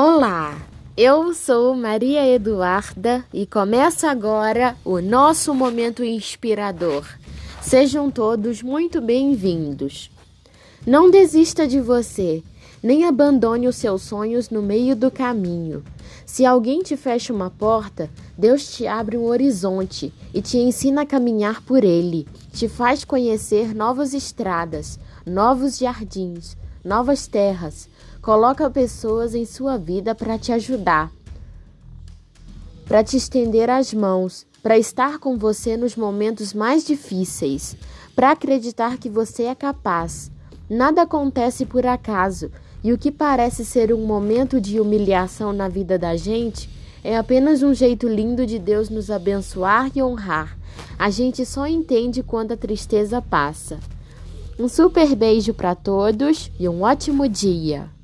Olá, eu sou Maria Eduarda e começa agora o nosso momento inspirador. Sejam todos muito bem-vindos. Não desista de você, nem abandone os seus sonhos no meio do caminho. Se alguém te fecha uma porta, Deus te abre um horizonte e te ensina a caminhar por ele. Te faz conhecer novas estradas, novos jardins, novas terras Coloca pessoas em sua vida para te ajudar, para te estender as mãos, para estar com você nos momentos mais difíceis, para acreditar que você é capaz. Nada acontece por acaso, e o que parece ser um momento de humilhação na vida da gente é apenas um jeito lindo de Deus nos abençoar e honrar. A gente só entende quando a tristeza passa. Um super beijo para todos e um ótimo dia!